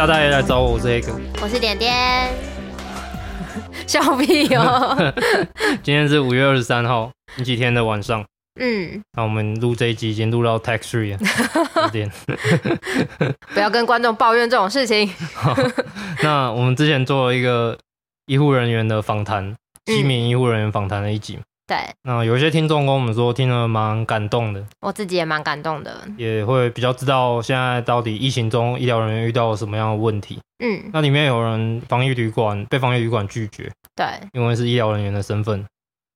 要下大爷来找我这个。我是点点，笑屁哦。今天是五月二十三号星期天的晚上。嗯，那我们录这一集已经录到 Take Three 了，有点。不要跟观众抱怨这种事情。那我们之前做了一个医护人员的访谈，七名医护人员访谈的一集。对，那有一些听众跟我们说，听了蛮感动的。我自己也蛮感动的，也会比较知道现在到底疫情中医疗人员遇到了什么样的问题。嗯，那里面有人防疫旅馆被防疫旅馆拒绝，对，因为是医疗人员的身份。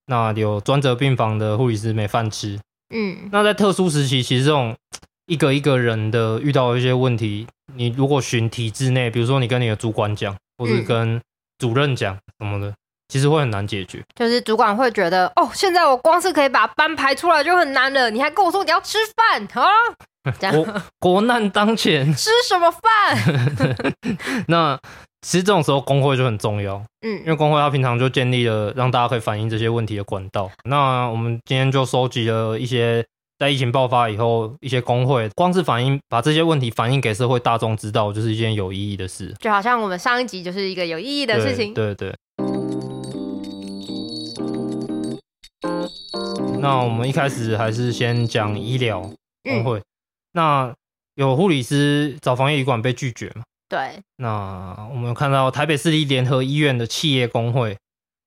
那有专责病房的护理师没饭吃。嗯，那在特殊时期，其实这种一个一个人的遇到一些问题，你如果寻体制内，比如说你跟你的主管讲，或者跟主任讲什么的。嗯其实会很难解决，就是主管会觉得，哦，现在我光是可以把班排出来就很难了，你还跟我说你要吃饭啊？国国难当前，吃什么饭？那其实这种时候工会就很重要，嗯，因为工会它平常就建立了让大家可以反映这些问题的管道。那我们今天就收集了一些在疫情爆发以后，一些工会光是反映把这些问题反映给社会大众知道，就是一件有意义的事。就好像我们上一集就是一个有意义的事情，对对。对那我们一开始还是先讲医疗工会。嗯、那有护理师找防疫旅馆被拒绝嘛？对。那我们有看到台北市立联合医院的企业工会，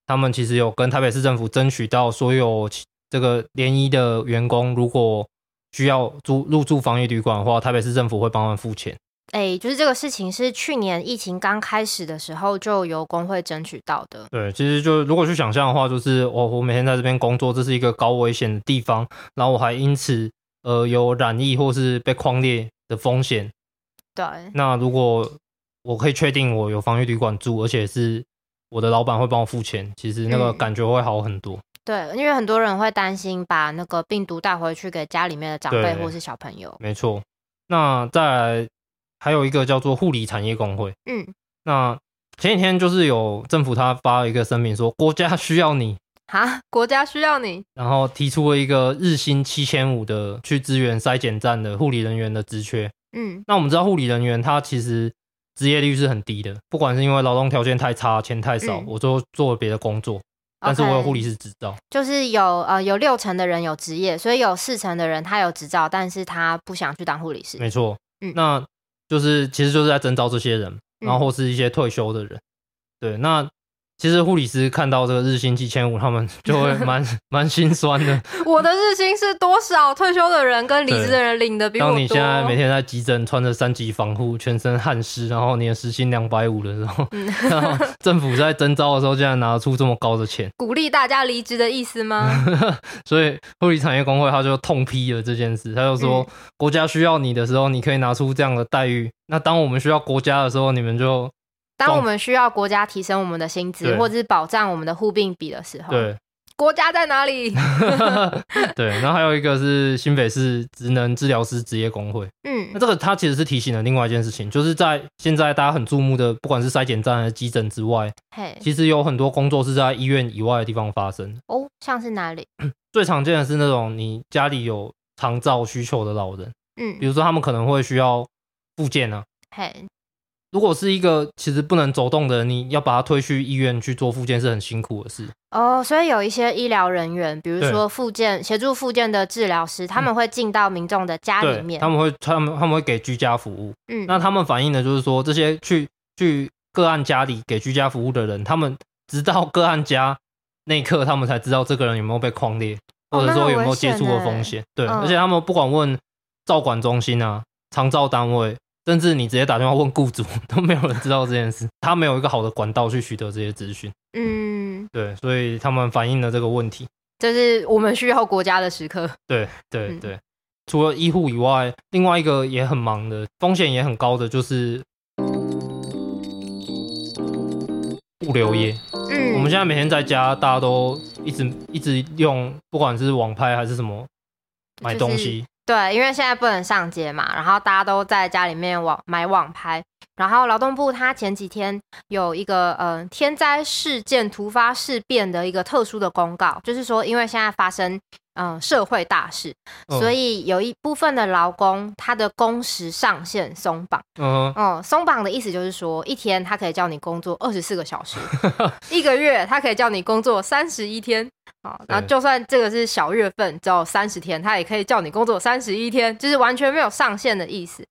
他们其实有跟台北市政府争取到所有这个联医的员工，如果需要住入住防疫旅馆的话，台北市政府会帮他们付钱。哎、欸，就是这个事情是去年疫情刚开始的时候就由工会争取到的。对，其实就如果去想象的话，就是我我每天在这边工作，这是一个高危险的地方，然后我还因此呃有染疫或是被框列的风险。对，那如果我可以确定我有防疫旅馆住，而且是我的老板会帮我付钱，其实那个感觉会好很多。嗯、对，因为很多人会担心把那个病毒带回去给家里面的长辈或是小朋友。没错，那再来。还有一个叫做护理产业工会，嗯，那前几天就是有政府他发了一个声明说，国家需要你啊，国家需要你，然后提出了一个日薪七千五的去支援筛检站的护理人员的职缺，嗯，那我们知道护理人员他其实职业率是很低的，不管是因为劳动条件太差，钱太少，嗯、我都做了别的工作，但是我有护理师执照，就是有呃有六成的人有职业，所以有四成的人他有执照，但是他不想去当护理师，没错，嗯，那。就是，其实就是在征召这些人，然后或是一些退休的人，嗯、对，那。其实护理师看到这个日薪七千五，他们就会 蛮蛮心酸的。我的日薪是多少？退休的人跟离职的人领的比我多。当你现在每天在急诊穿着三级防护，全身汗湿，然后你的时薪两百五的时候，嗯、然后政府在征招的时候竟然拿出这么高的钱，鼓励大家离职的意思吗？所以护理产业工会他就痛批了这件事，他就说：嗯、国家需要你的时候，你可以拿出这样的待遇；那当我们需要国家的时候，你们就。当我们需要国家提升我们的薪资，或者是保障我们的护病比的时候，对，国家在哪里？对，然后还有一个是新北市职能治疗师职业工会，嗯，那这个它其实是提醒了另外一件事情，就是在现在大家很注目的，不管是筛检站还是急诊之外，嘿，其实有很多工作是在医院以外的地方发生。哦，像是哪里？最常见的是那种你家里有长照需求的老人，嗯，比如说他们可能会需要复健啊，嘿。如果是一个其实不能走动的人，你要把他推去医院去做复健是很辛苦的事哦。所以有一些医疗人员，比如说复健协助复健的治疗师，他们会进到民众的家里面，他们会他们他们会给居家服务。嗯，那他们反映的就是说，这些去去个案家里给居家服务的人，他们直到个案家那一刻，他们才知道这个人有没有被框列，或者说有没有接触的风险。对，而且他们不管问照管中心啊、长照单位。甚至你直接打电话问雇主，都没有人知道这件事。他没有一个好的管道去取得这些资讯。嗯，对，所以他们反映了这个问题。这是我们需要国家的时刻。对对对，嗯、除了医护以外，另外一个也很忙的，风险也很高的，就是物流业。嗯，我们现在每天在家，大家都一直一直用，不管是网拍还是什么买东西。对，因为现在不能上街嘛，然后大家都在家里面网买网拍。然后劳动部他前几天有一个呃天灾事件突发事变的一个特殊的公告，就是说因为现在发生。嗯，社会大事，所以有一部分的劳工他的工时上限松绑。嗯，哦，松绑的意思就是说，一天他可以叫你工作二十四个小时，一个月他可以叫你工作三十一天。好，然后就算这个是小月份，只有三十天，他也可以叫你工作三十一天，就是完全没有上限的意思。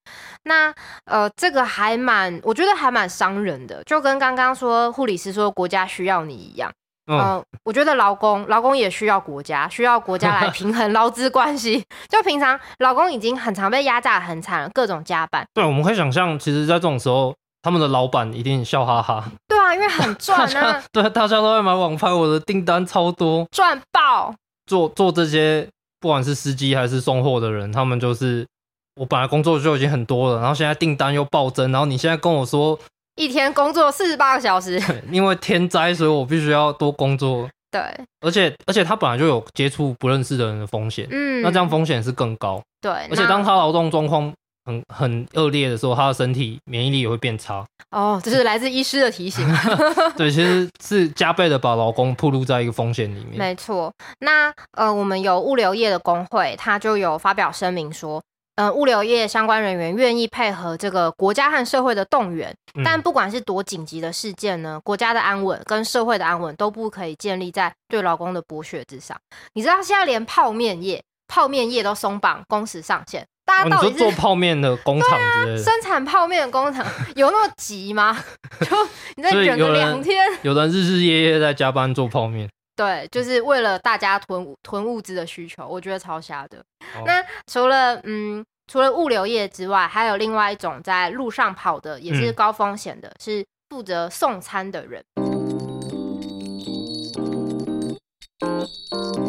那呃，这个还蛮，我觉得还蛮伤人的，就跟刚刚说护理师说国家需要你一样。嗯、呃，我觉得劳工劳工也需要国家，需要国家来平衡劳资关系。就平常劳工已经很常被压榨很惨了，各种加班。对，我们可以想象，其实，在这种时候，他们的老板一定笑哈哈。对啊，因为很赚啊。对，大家都在买网拍，我的订单超多，赚爆。做做这些，不管是司机还是送货的人，他们就是我本来工作就已经很多了，然后现在订单又暴增，然后你现在跟我说。一天工作四十八个小时，因为天灾，所以我必须要多工作。对，而且而且他本来就有接触不认识的人的风险，嗯，那这样风险是更高。对，而且当他劳动状况很很恶劣的时候，他的身体免疫力也会变差。哦，这是来自医师的提醒。对，其实是加倍的把劳工暴露在一个风险里面。没错，那呃，我们有物流业的工会，他就有发表声明说。嗯，物流业相关人员愿意配合这个国家和社会的动员，嗯、但不管是多紧急的事件呢，国家的安稳跟社会的安稳都不可以建立在对劳工的剥削之上。你知道现在连泡面业、泡面业都松绑工时上限，大家到底做泡面的工厂、啊，生产泡面的工厂 有那么急吗？就你再忍个两天，有人日日夜夜在加班做泡面，对，就是为了大家囤囤物资的需求，我觉得超瞎的。那除了嗯，除了物流业之外，还有另外一种在路上跑的，也是高风险的，嗯、是负责送餐的人。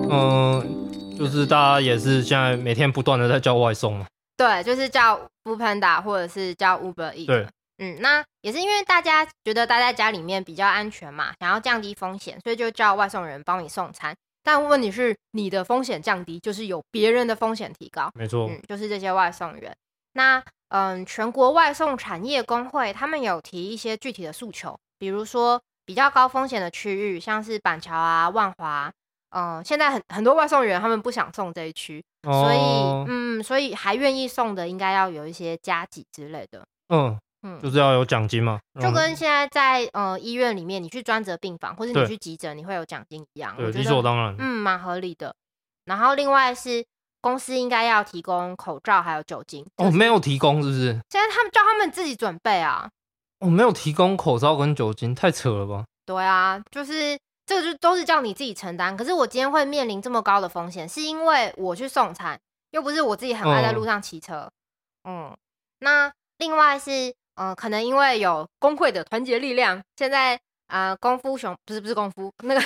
嗯，就是大家也是现在每天不断的在叫外送嘛。对，就是叫 Foodpanda 或者是叫 Uber Eats。对，嗯，那也是因为大家觉得待在家里面比较安全嘛，想要降低风险，所以就叫外送人帮你送餐。但问题是，你的风险降低，就是有别人的风险提高。没错，嗯，就是这些外送员。那嗯，全国外送产业工会他们有提一些具体的诉求，比如说比较高风险的区域，像是板桥啊、万华，嗯，现在很很多外送员他们不想送这一区，哦，所以嗯，所以还愿意送的，应该要有一些加给之类的。嗯。嗯，就是要有奖金嘛，就跟现在在呃医院里面，你去专责病房或者你去急诊，你会有奖金一样。对，理所当然。嗯，蛮合理的。然后另外是公司应该要提供口罩还有酒精。哦，没有提供是不是？现在他们叫他们自己准备啊。哦，没有提供口罩跟酒精，太扯了吧？对啊，就是这个就都是叫你自己承担。可是我今天会面临这么高的风险，是因为我去送餐，又不是我自己很爱在路上骑车。嗯，嗯，那另外是。嗯、呃，可能因为有工会的团结力量，现在啊、呃，功夫熊不是不是功夫，那个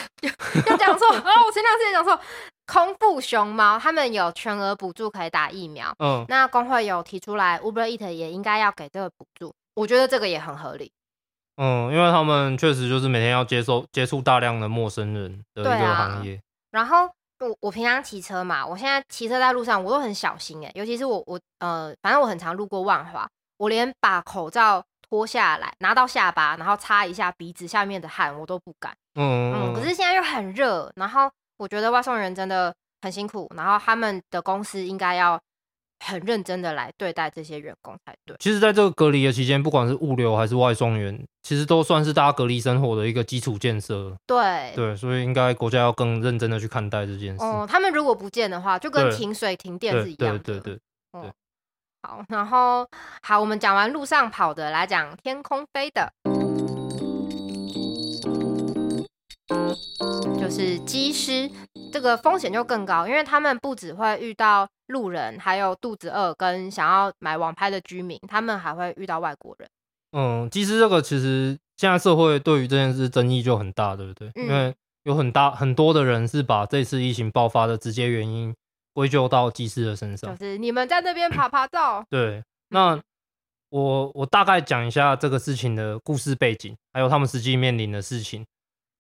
要讲错啊，我前两次也讲错，空腹熊猫他们有全额补助可以打疫苗，嗯，那工会有提出来，Uber Eats 也应该要给这个补助，我觉得这个也很合理，嗯，因为他们确实就是每天要接受接触大量的陌生人的一个行业，啊、然后我我平常骑车嘛，我现在骑车在路上我都很小心哎，尤其是我我呃，反正我很常路过万华。我连把口罩脱下来，拿到下巴，然后擦一下鼻子下面的汗，我都不敢。嗯嗯。可是现在又很热，然后我觉得外送人真的很辛苦，然后他们的公司应该要很认真的来对待这些员工才对。其实，在这个隔离的期间，不管是物流还是外送员，其实都算是大家隔离生活的一个基础建设。对对，所以应该国家要更认真的去看待这件事。哦，他们如果不见的话，就跟停水停电是一样的。对对对。对对对好，然后好，我们讲完路上跑的，来讲天空飞的，就是机师，这个风险就更高，因为他们不只会遇到路人，还有肚子饿跟想要买网拍的居民，他们还会遇到外国人。嗯，其实这个其实现在社会对于这件事争议就很大，对不对？嗯、因为有很大很多的人是把这次疫情爆发的直接原因。归咎到技师的身上，就是你们在那边爬爬照。对，那我我大概讲一下这个事情的故事背景，还有他们实际面临的事情，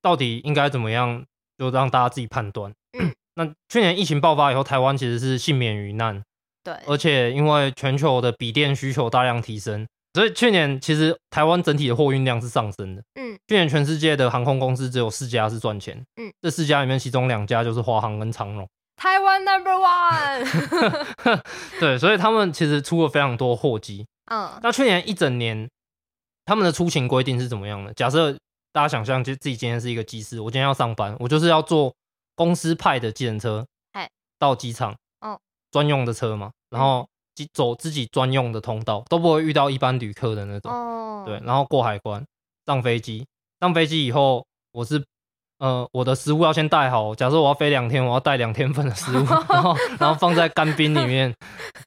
到底应该怎么样，就让大家自己判断。嗯、那去年疫情爆发以后，台湾其实是幸免于难，对，而且因为全球的笔电需求大量提升，所以去年其实台湾整体的货运量是上升的。嗯，去年全世界的航空公司只有四家是赚钱。嗯，这四家里面，其中两家就是华航跟长荣。台湾 Number One。对，所以他们其实出了非常多货机。嗯，那去年一整年，他们的出勤规定是怎么样的？假设大家想象，就自己今天是一个机师，我今天要上班，我就是要坐公司派的计程车，到机场，哦，专用的车嘛，然后走自己专用的通道，都不会遇到一般旅客的那种。哦，对，然后过海关，上飞机，上飞机以后，我是。呃，我的食物要先带好。假设我要飞两天，我要带两天份的食物，然后 然后放在干冰里面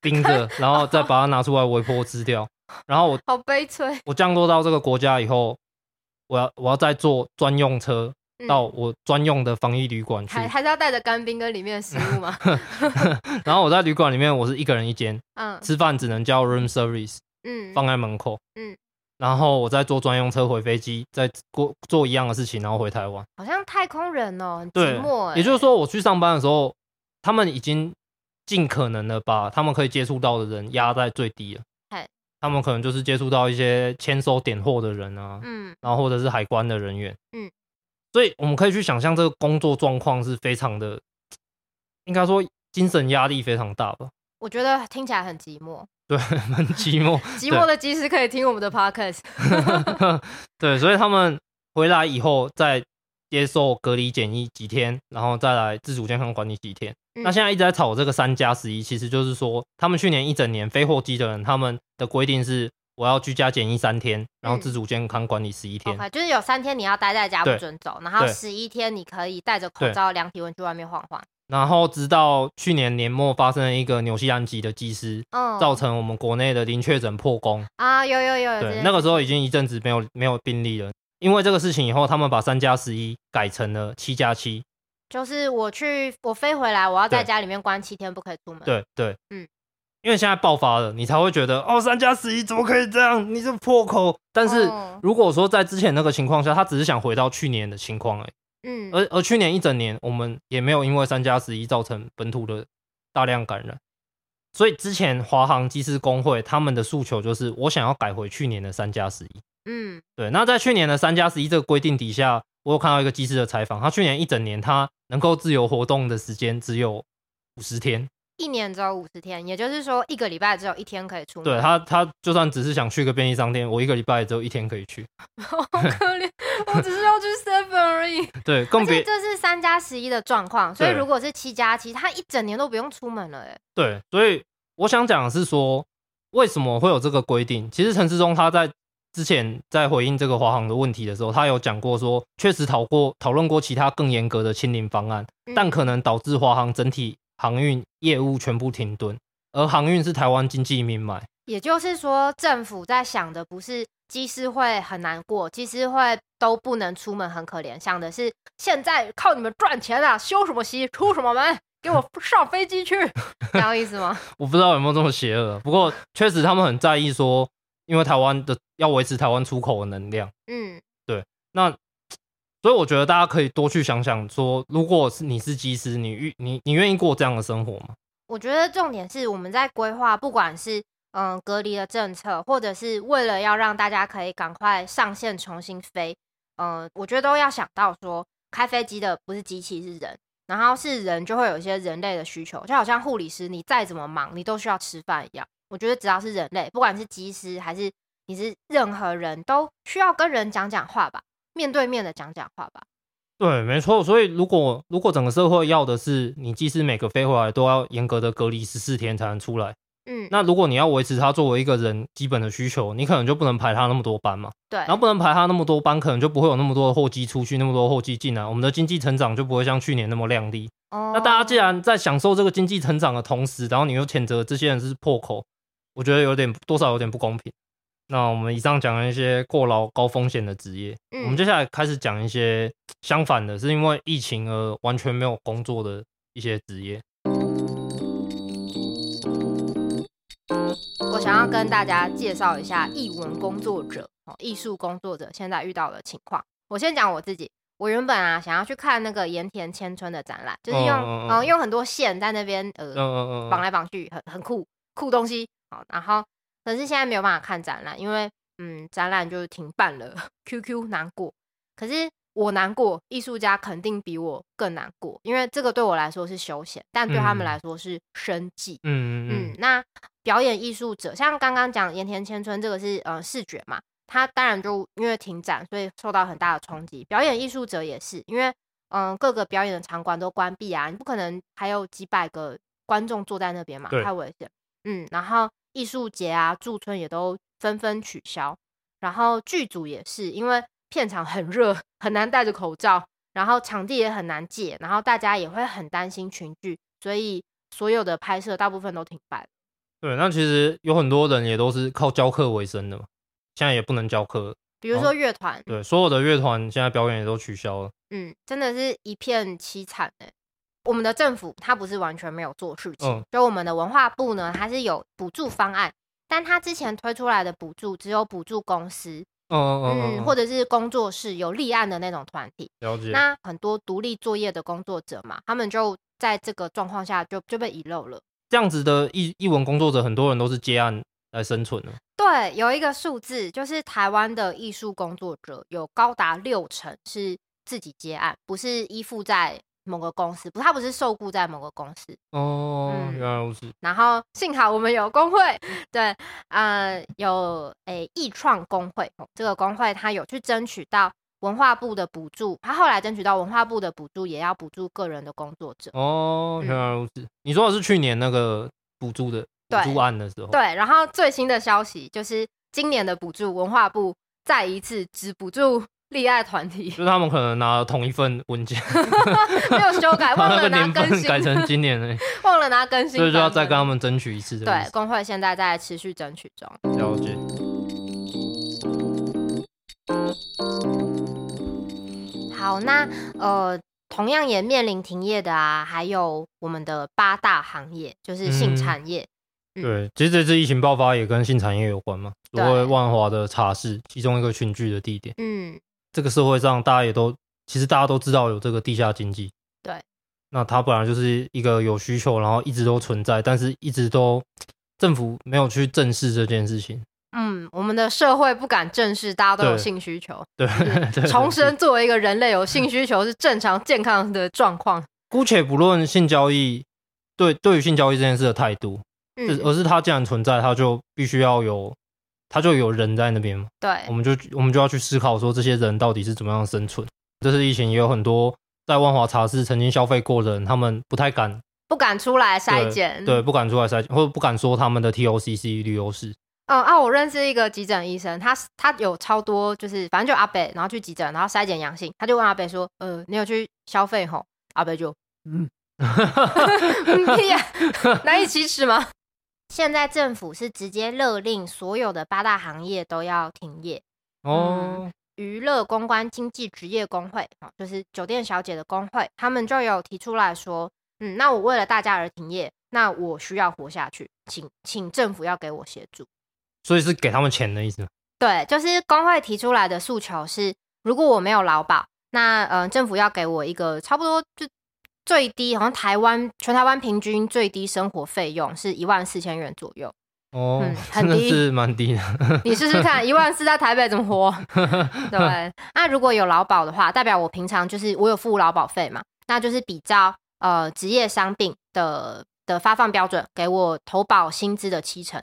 冰着，然后再把它拿出来微波吃掉。然后我好悲催。我降落到这个国家以后，我要我要再坐专用车到我专用的防疫旅馆去。还还是要带着干冰跟里面的食物吗？然后我在旅馆里面，我是一个人一间，嗯，吃饭只能叫 room service，嗯，放在门口，嗯。然后我再坐专用车回飞机，再过做一样的事情，然后回台湾。好像太空人哦，很寂寞。对，也就是说，我去上班的时候，他们已经尽可能的把他们可以接触到的人压在最低了。他们可能就是接触到一些签收点货的人啊，嗯，然后或者是海关的人员，嗯。所以我们可以去想象，这个工作状况是非常的，应该说精神压力非常大吧。我觉得听起来很寂寞。对，很寂寞。寂寞的机师可以听我们的 podcast。对，所以他们回来以后再接受隔离检疫几天，然后再来自主健康管理几天。嗯、那现在一直在吵这个三加十一，其实就是说，他们去年一整年飞货机的人，他们的规定是我要居家检疫三天，然后自主健康管理十一天。嗯、okay, 就是有三天你要待在家不准走，然后十一天你可以戴着口罩量体温去外面晃晃。然后直到去年年末发生了一个纽西兰籍的技师，嗯，造成我们国内的零确诊破功啊，有有有，对，那个时候已经一阵子没有没有病例了。因为这个事情以后，他们把三加十一改成了七加七，就是我去我飞回来，我要在家里面关七天，不可以出门。对对，嗯，因为现在爆发了，你才会觉得哦，三加十一怎么可以这样？你这破口。但是如果说在之前那个情况下，他只是想回到去年的情况而已。嗯，而而去年一整年，我们也没有因为三加十一造成本土的大量感染，所以之前华航机师工会他们的诉求就是，我想要改回去年的三加十一。嗯，对。那在去年的三加十一这个规定底下，我有看到一个机师的采访，他去年一整年他能够自由活动的时间只有五十天。一年只有五十天，也就是说一个礼拜只有一天可以出门。对他，他就算只是想去个便利商店，我一个礼拜只有一天可以去。好可怜，我只是要去 Seven 而已。对，更别这是三加十一的状况，所以如果是七加七，他一整年都不用出门了。哎，对，所以我想讲的是说，为什么会有这个规定？其实陈世忠他在之前在回应这个华航的问题的时候，他有讲过说，确实讨过讨论过其他更严格的清零方案，嗯、但可能导致华航整体。航运业务全部停顿，而航运是台湾经济命脉。也就是说，政府在想的不是机师会很难过，机师会都不能出门很可怜，想的是现在靠你们赚钱啊，休什么息，出什么门，给我上飞机去，这样意思吗？我不知道有没有这么邪恶，不过确实他们很在意说，因为台湾的要维持台湾出口的能量。嗯，对，那。所以我觉得大家可以多去想想，说如果是你是机师，你愿你你愿意过这样的生活吗？我觉得重点是我们在规划，不管是嗯隔离的政策，或者是为了要让大家可以赶快上线重新飞，嗯，我觉得都要想到说，开飞机的不是机器是人，然后是人就会有一些人类的需求，就好像护理师，你再怎么忙，你都需要吃饭一样。我觉得只要是人类，不管是机师还是你是任何人都需要跟人讲讲话吧。面对面的讲讲话吧。对，没错。所以如果如果整个社会要的是你即使每个飞回来都要严格的隔离十四天才能出来，嗯，那如果你要维持他作为一个人基本的需求，你可能就不能排他那么多班嘛。对，然后不能排他那么多班，可能就不会有那么多的货机出去，那么多货机进来，我们的经济成长就不会像去年那么亮丽。哦，那大家既然在享受这个经济成长的同时，然后你又谴责这些人是破口，我觉得有点多少有点不公平。那我们以上讲了一些过劳高风险的职业，嗯，我们接下来开始讲一些相反的，是因为疫情而完全没有工作的一些职业。我想要跟大家介绍一下艺文工作者、艺术工作者现在遇到的情况。我先讲我自己，我原本啊想要去看那个盐田千春的展览，就是用嗯、呃、用很多线在那边呃绑来绑去，很很酷酷东西。好，然后可是现在没有办法看展览，因为嗯展览就停办了，QQ 难过。可是我难过，艺术家肯定比我更难过，因为这个对我来说是休闲，但对他们来说是生计。嗯嗯嗯。那表演艺术者，像刚刚讲盐田千春这个是呃视觉嘛。他当然就因为停展，所以受到很大的冲击。表演艺术者也是，因为嗯，各个表演的场馆都关闭啊，你不可能还有几百个观众坐在那边嘛，太危险。嗯，然后艺术节啊、驻村也都纷纷取消。然后剧组也是，因为片场很热，很难戴着口罩，然后场地也很难借，然后大家也会很担心群聚，所以所有的拍摄大部分都停摆。对，那其实有很多人也都是靠教课为生的嘛。现在也不能教课，比如说乐团，对，所有的乐团现在表演也都取消了。嗯，真的是一片凄惨哎。我们的政府它不是完全没有做事情，嗯、就我们的文化部呢，它是有补助方案，但它之前推出来的补助只有补助公司，嗯嗯，嗯，嗯，嗯或者是工作室有立案的那种团体。了解。那很多独立作业的工作者嘛，他们就在这个状况下就就被遗漏了。这样子的艺艺文工作者，很多人都是接案来生存的。对，有一个数字，就是台湾的艺术工作者有高达六成是自己接案，不是依附在某个公司，不，他不是受雇在某个公司。哦，嗯、原来如此。然后幸好我们有工会，对，呃，有诶艺创工会，这个工会他有去争取到文化部的补助，他后来争取到文化部的补助，也要补助个人的工作者。哦，原来如此。嗯、你说的是去年那个补助的？补助案的时候，对，然后最新的消息就是今年的补助，文化部再一次只补助立爱团体，就是他们可能拿了同一份文件，没有修改，忘了拿更新，改成今年的，忘了拿更新，所以就要再跟他们争取一次。对，工会现在在持续争取中。了解。好，那呃。同样也面临停业的啊，还有我们的八大行业，就是性产业。嗯嗯、对，其实这次疫情爆发也跟性产业有关嘛。所谓万华的茶室，其中一个群聚的地点。嗯，这个社会上大家也都，其实大家都知道有这个地下经济。对，那它本来就是一个有需求，然后一直都存在，但是一直都政府没有去正视这件事情。嗯，我们的社会不敢正视，大家都有性需求。对，对重生作为一个人类有性需求是正常健康的状况。姑且不论性交易对对于性交易这件事的态度，嗯，而是它既然存在，它就必须要有，它就有人在那边嘛。对，我们就我们就要去思考说，这些人到底是怎么样生存。这次疫情也有很多在万华茶室曾经消费过的人，他们不太敢，不敢出来筛检，对，不敢出来筛检，或者不敢说他们的 TOCC 旅游史。嗯啊，我认识一个急诊医生，他他有超多，就是反正就阿北，然后去急诊，然后筛检阳性，他就问阿北说：“呃，你有去消费吼？”阿北就 嗯，屁呀，难以启齿吗？现在政府是直接勒令所有的八大行业都要停业哦。娱乐公关经济职业工会，就是酒店小姐的工会，他们就有提出来说：“嗯，那我为了大家而停业，那我需要活下去，请请政府要给我协助。”所以是给他们钱的意思。对，就是工会提出来的诉求是，如果我没有劳保，那嗯、呃，政府要给我一个差不多就最低，好像台湾全台湾平均最低生活费用是一万四千元左右。哦，嗯、很低，是蛮低的。你试试看，一万四在台北怎么活？对，那如果有劳保的话，代表我平常就是我有付劳保费嘛，那就是比较呃职业伤病的的发放标准，给我投保薪资的七成。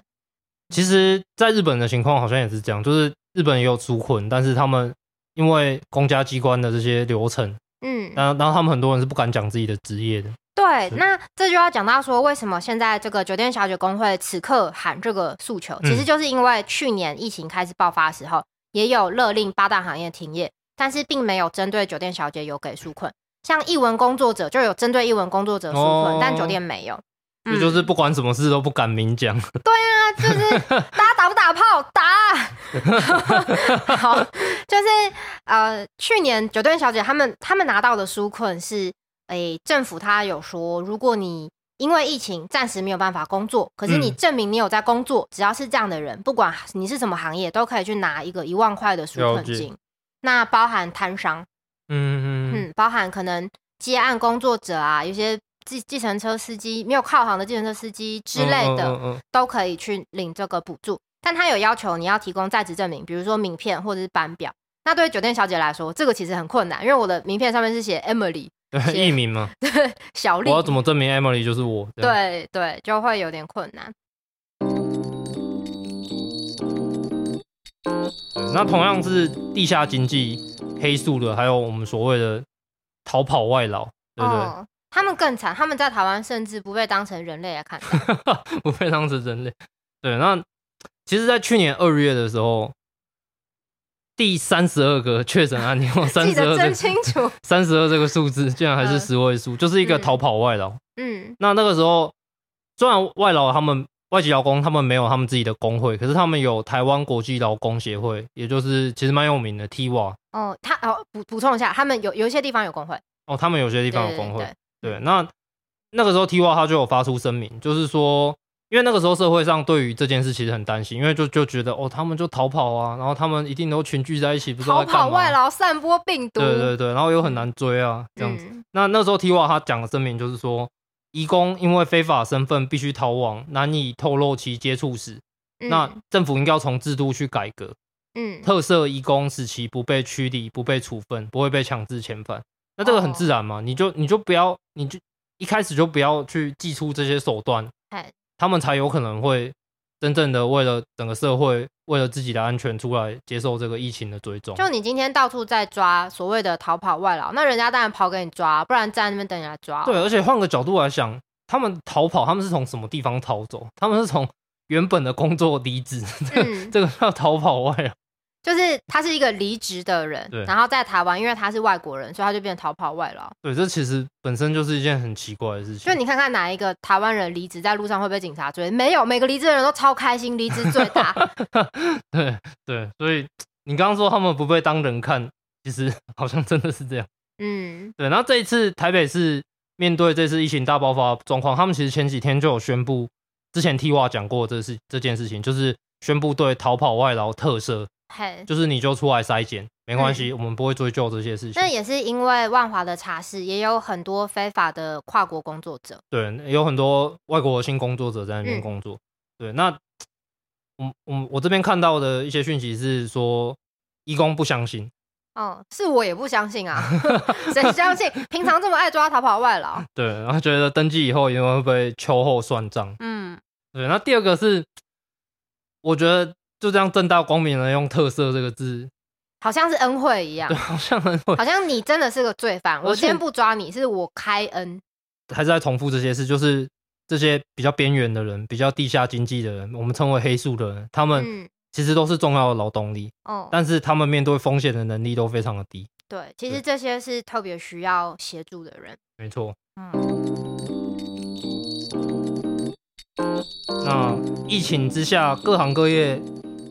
其实，在日本的情况好像也嗯，然后然后他们很多人是不敢讲自己的职业的。对，那这就要讲到说，为什么现在这个酒店小姐工会此刻喊这个诉求，其实就是因为去年疫情开始爆发的时候，也有勒令八大行业停业，但是并没有针对酒店小姐有给纾困，像译文工作者就有针对译文工作者纾困，哦、但酒店没有。这就是不管什么事都不敢明讲。对啊，就是 大家打不打炮打。好，就是呃，去年酒店小姐他们他们拿到的纾困是，诶、欸，政府他有说，如果你因为疫情暂时没有办法工作，可是你证明你有在工作，嗯、只要是这样的人，不管你是什么行业，都可以去拿一个一万块的纾困金。那包含摊商，嗯嗯嗯，包含可能接案工作者啊，有些计计程车司机没有靠行的计程车司机之类的，嗯嗯嗯嗯、都可以去领这个补助。但他有要求你要提供在职证明，比如说名片或者是班表。那对于酒店小姐来说，这个其实很困难，因为我的名片上面是写 Emily，对，艺名嘛，对，小丽，我要怎么证明 Emily 就是我？对对，就会有点困难。那同样是地下经济黑素的，还有我们所谓的逃跑外劳，对不对？哦，他们更惨，他们在台湾甚至不被当成人类来看待，不被当成人类。对，那其实，在去年二月的时候，第三十二个确诊案例，记得真清楚，三十二这个数字竟然还是十位数，呃，就是一个逃跑外劳。嗯，那那个时候，虽然外劳他们。外籍劳工他们没有他们自己的工会，可是他们有台湾国际劳工协会，也就是其实蛮有名的 TIWA。哦，他哦补补充一下，他们有有一些地方有工会。哦，他们有些地方有工会。对，对，对，对，那那个时候 TIWA 他就有发出声明，就是说，因为那个时候社会上对于这件事其实很担心，因为就就觉得哦，他们就逃跑啊，然后他们一定都群聚在一起，不知道。逃跑外劳散播病毒。对对对，然后又很难追啊，这样子。嗯、那那时候 TIWA 他讲的声明就是说。移工因为非法身份必须逃亡，难以透露其接触史。嗯、那政府应该要从制度去改革，嗯，特色移工使其不被驱离、不被处分、不会被强制遣返。那这个很自然嘛？哦、你就你就不要，你就一开始就不要去祭出这些手段，他们才有可能会真正的为了整个社会。为了自己的安全出来接受这个疫情的追踪，就你今天到处在抓所谓的逃跑外劳，那人家当然跑给你抓，不然站在那边等人家抓。对，而且换个角度来想，他们逃跑，他们是从什么地方逃走？他们是从原本的工作离职，嗯、这个叫逃跑外劳。就是他是一个离职的人，对，然后在台湾，因为他是外国人，所以他就变成逃跑外劳。对，这其实本身就是一件很奇怪的事情。就你看看哪一个台湾人离职在路上会被警察追？没有，每个离职的人都超开心，离职最大。对对，所以你刚刚说他们不被当人看，其实好像真的是这样。嗯，对。然后这一次台北市面对这次疫情大爆发状况，他们其实前几天就有宣布，之前 TIWA 讲过这事这件事情，就是宣布对逃跑外劳特赦。就是你就出来筛检，没关系，嗯，我们不会追究这些事情。那也是因为万华的茶室也有很多非法的跨国工作者，对，有很多外国的性工作者在那边工作。嗯、对，那我我我这边看到的一些讯息是说，义工不相信。哦，是我也不相信啊，谁相信？平常这么爱抓逃跑外劳，对，然后觉得登记以后因为会被秋后算账。嗯，对。那第二个是，我觉得。就这样正大光明的用“特色”这个字，好像是恩惠一样，对，好像恩惠，好像你真的是个罪犯。我今天不抓你，是我开恩。还是在重复这些事，就是这些比较边缘的人、比较地下经济的人，我们称为黑素的人，他们其实都是重要的劳动力。哦、嗯，但是他们面对风险的能力都非常的低。对，其实这些是特别需要协助的人。没错。嗯。那疫情之下，各行各业。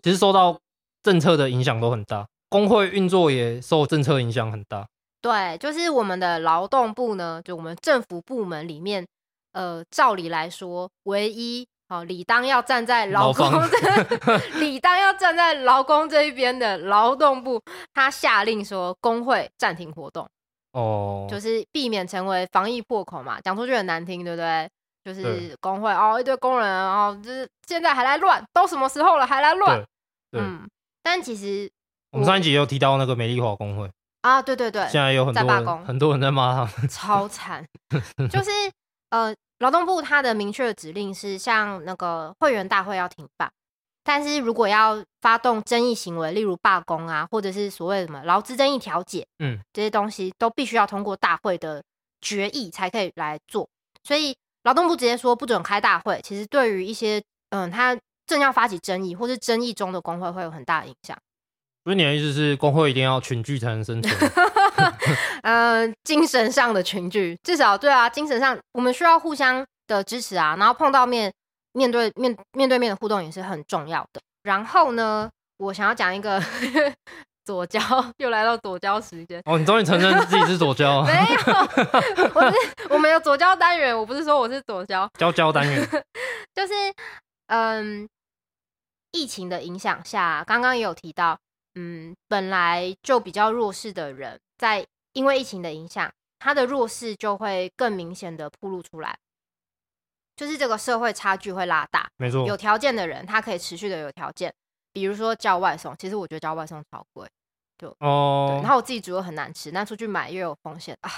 其实受到政策的影响都很大，工会运作也受政策影响很大。对，就是我们的劳动部呢，就我们政府部门里面，呃，照理来说，唯一哦，理当要站在劳工这，理当要站在劳工这一边的劳动部，他下令说工会暂停活动，哦，就是避免成为防疫破口嘛，讲出去很难听，对不对？就是工会哦，一堆工人哦，就是现在还来乱，都什么时候了还来乱？嗯，但其实我，我们上一集有提到那个美丽华工会啊，对对对，现在有很多很多人在骂他们，超惨。就是 呃，劳动部他的明确的指令是，像那个会员大会要停办，但是如果要发动争议行为，例如罢工啊，或者是所谓什么劳资争议调解，嗯，这些东西都必须要通过大会的决议才可以来做，所以。劳动部直接说不准开大会，其实对于一些嗯，他正要发起争议或是争议中的工会会有很大的影响。所以你的意思是，工会一定要群聚才能生存？嗯，精神上的群聚，至少对啊，精神上我们需要互相的支持啊，然后碰到面，面对面面对面的互动也是很重要的。然后呢，我想要讲一个。左交 又来到左交时间哦！你终于承认自己是左交？没有，我是我们有左交单元，我不是说我是左交交交单元，就是嗯，疫情的影响下，刚刚也有提到，嗯，本来就比较弱势的人，在因为疫情的影响，他的弱势就会更明显的暴露出来，就是这个社会差距会拉大。没错，有条件的人他可以持续的有条件，比如说叫外送，其实我觉得叫外送超贵，就哦，然后我自己煮又很难吃，那出去买又有风险啊。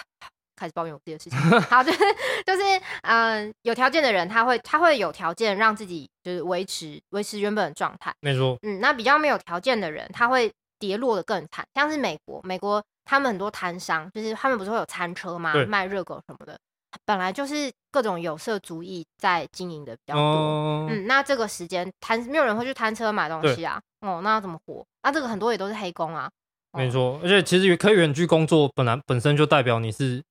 开始抱怨我自己的事情，好，就 是就是，嗯、呃，有条件的人他会他会有条件让自己就是维持维持原本的状态，没错，嗯，那比较没有条件的人他会跌落的更惨，像是美国，美国他们很多摊商，就是他们不是会有餐车吗？卖热狗什么的，本来就是各种有色主义在经营的比较多，嗯，嗯，那这个时间摊没有人会去摊车买东西啊，哦，那要怎么活？那这个很多也都是黑工啊，没错，而且其实可以远距工作，本来本身就代表你是。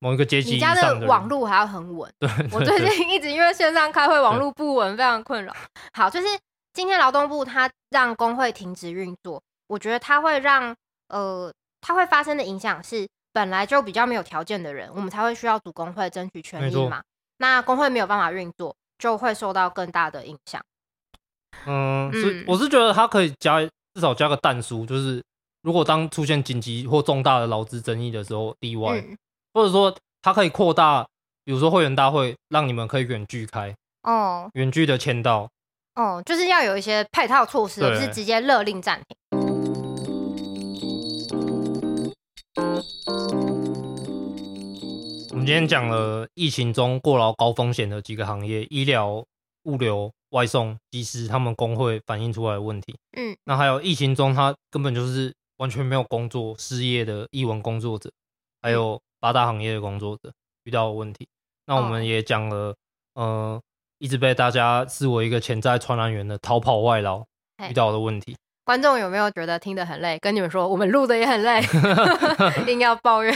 某一个阶级，你家的网路还要很稳。对，我最近一直因为线上开会，网路不稳，非常困扰。好，就是今天劳动部他让工会停止运作，我觉得它会让呃，它会发生的影响是，本来就比较没有条件的人，我们才会需要组工会争取权益嘛。那工会没有办法运作，就会受到更大的影响。嗯，是，我是觉得他可以加至少加个但书，就是如果当出现紧急或重大的劳资争议的时候，例外。嗯或者说，他可以扩大，比如说会员大会，让你们可以远距开哦，远距的签到哦，就是要有一些配套措施，不是直接勒令暂停。我们今天讲了疫情中过劳高风险的几个行业：医疗、物流、外送、机师，他们工会反映出来的问题。嗯，那还有疫情中他根本就是完全没有工作、失业的译文工作者，还有、嗯。八大行业的工作者遇到的问题，那我们也讲了，哦、呃，一直被大家视为一个潜在传染源的逃跑外劳遇到的问题。观众有没有觉得听得很累？跟你们说，我们录的也很累，一定要抱怨。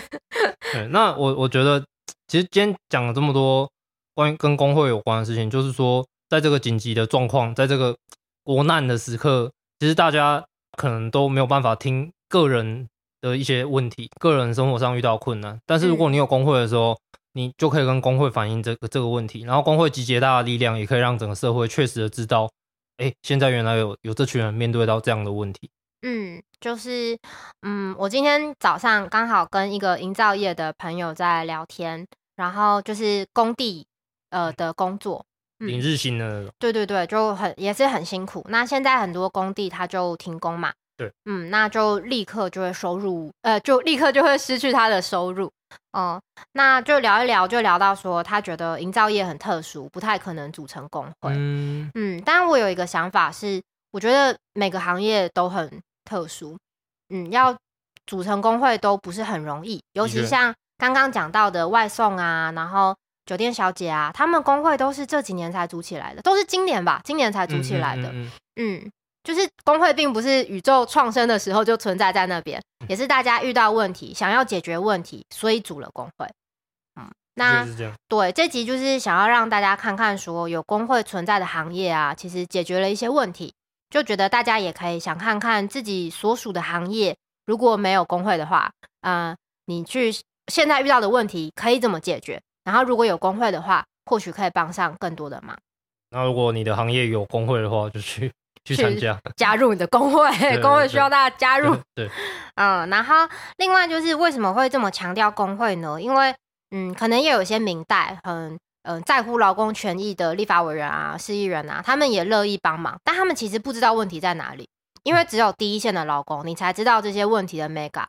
对，那我我觉得，其实今天讲了这么多关于跟工会有关的事情，就是说，在这个紧急的状况，在这个国难的时刻，其实大家可能都没有办法听个人。的一些问题，个人生活上遇到困难，但是如果你有工会的时候，嗯、你就可以跟工会反映这个这个问题，然后工会集结大的力量，也可以让整个社会确实的知道，哎、欸，现在原来有有这群人面对到这样的问题。嗯，就是，嗯，我今天早上刚好跟一个营造业的朋友在聊天，然后就是工地呃的工作，领、嗯、日薪的那种，对对对，就很也是很辛苦。那现在很多工地他就停工嘛。对，嗯，那就立刻就会收入，呃，就立刻就会失去他的收入，哦、呃，那就聊一聊，就聊到说，他觉得营造业很特殊，不太可能组成工会，嗯。嗯，当然我有一个想法是，我觉得每个行业都很特殊，嗯，要组成工会都不是很容易，尤其像刚刚讲到的外送啊，然后酒店小姐啊，他们工会都是这几年才组起来的，都是今年吧，今年才组起来的，嗯。嗯嗯。嗯就是工会并不是宇宙创生的时候就存在在那边，也是大家遇到问题，想要解决问题，所以组了工会。嗯，那对这集就是想要让大家看看说，有工会存在的行业啊，其实解决了一些问题，就觉得大家也可以想看看自己所属的行业，如果没有工会的话，呃，你去现在遇到的问题可以怎么解决？然后如果有工会的话，或许可以帮上更多的忙。那如果你的行业有工会的话，就去。去参加，加入你的工会，工会需要大家加入。对，嗯，然后另外就是为什么会这么强调工会呢？因为，嗯，可能也有一些明代很，嗯，在乎劳工权益的立法委员啊、市议员啊，他们也乐意帮忙，但他们其实不知道问题在哪里，因为只有第一线的劳工，你才知道这些问题的 mega。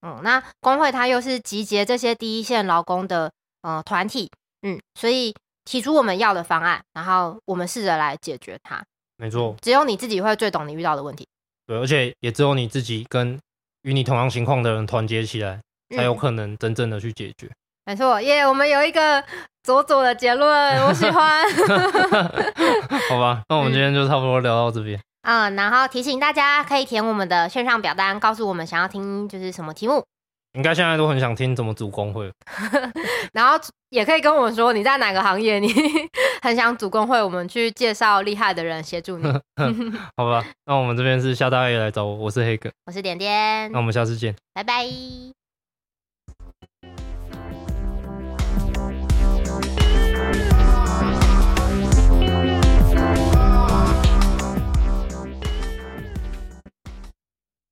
嗯，那工会它又是集结这些第一线劳工的，呃，团体，嗯，所以提出我们要的方案，然后我们试着来解决它。没错，只有你自己会最懂你遇到的问题。对，而且也只有你自己跟与你同样情况的人团结起来，才有可能真正的去解决。没错，耶，我们有一个佐佐的结论，我喜欢。好吧，那我们今天就差不多聊到这边。嗯，然后提醒大家可以填我们的线上表单，告诉我们想要听就是什么题目。应该现在都很想听怎么组工会，然后也可以跟我们说你在哪个行业，你 很想组工会，我们去介绍厉害的人协助你。好吧，那我们这边是夏大爷来找我，我是黑哥，我是点点，那我们下次见，拜拜。